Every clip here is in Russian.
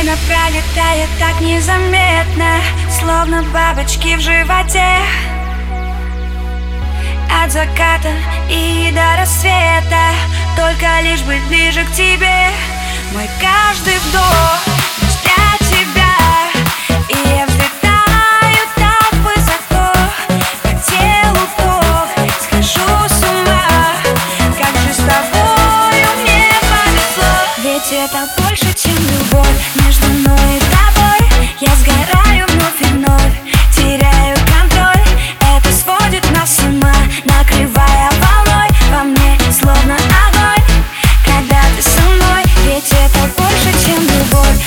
Время пролетает так незаметно Словно бабочки в животе. От заката и до рассвета Только лишь быть ближе к тебе. Мой каждый вдох для тебя И я взлетаю так высоко По телу ток, схожу с ума. Как же с тобою мне повезло. Ведь это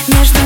Между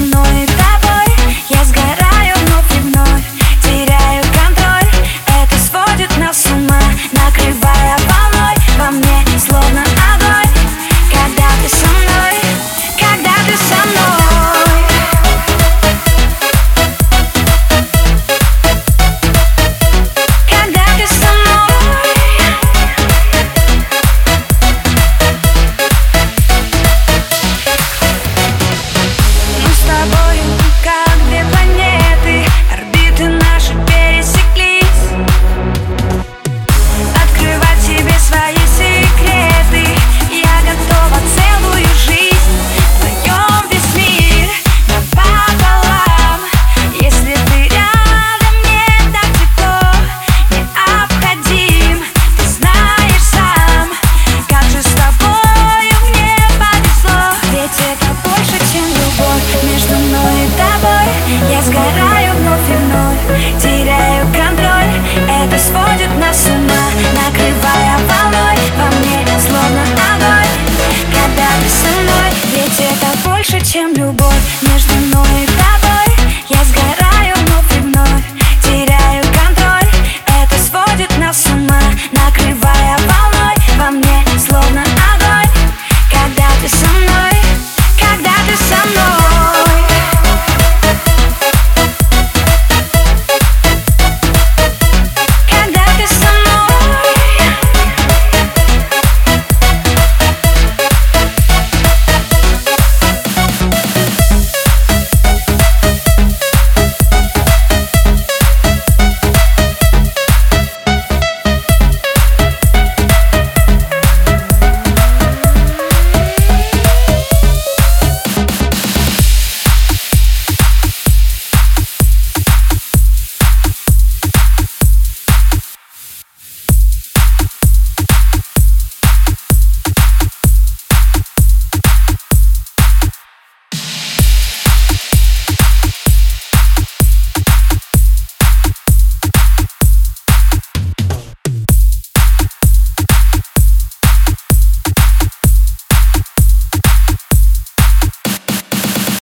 сгораю вновь и вновь Теряю контроль. Это сводит нас с ума Накрывая волной. Во мне словно огонь Когда ты со мной. Ведь это больше, чем любовь Между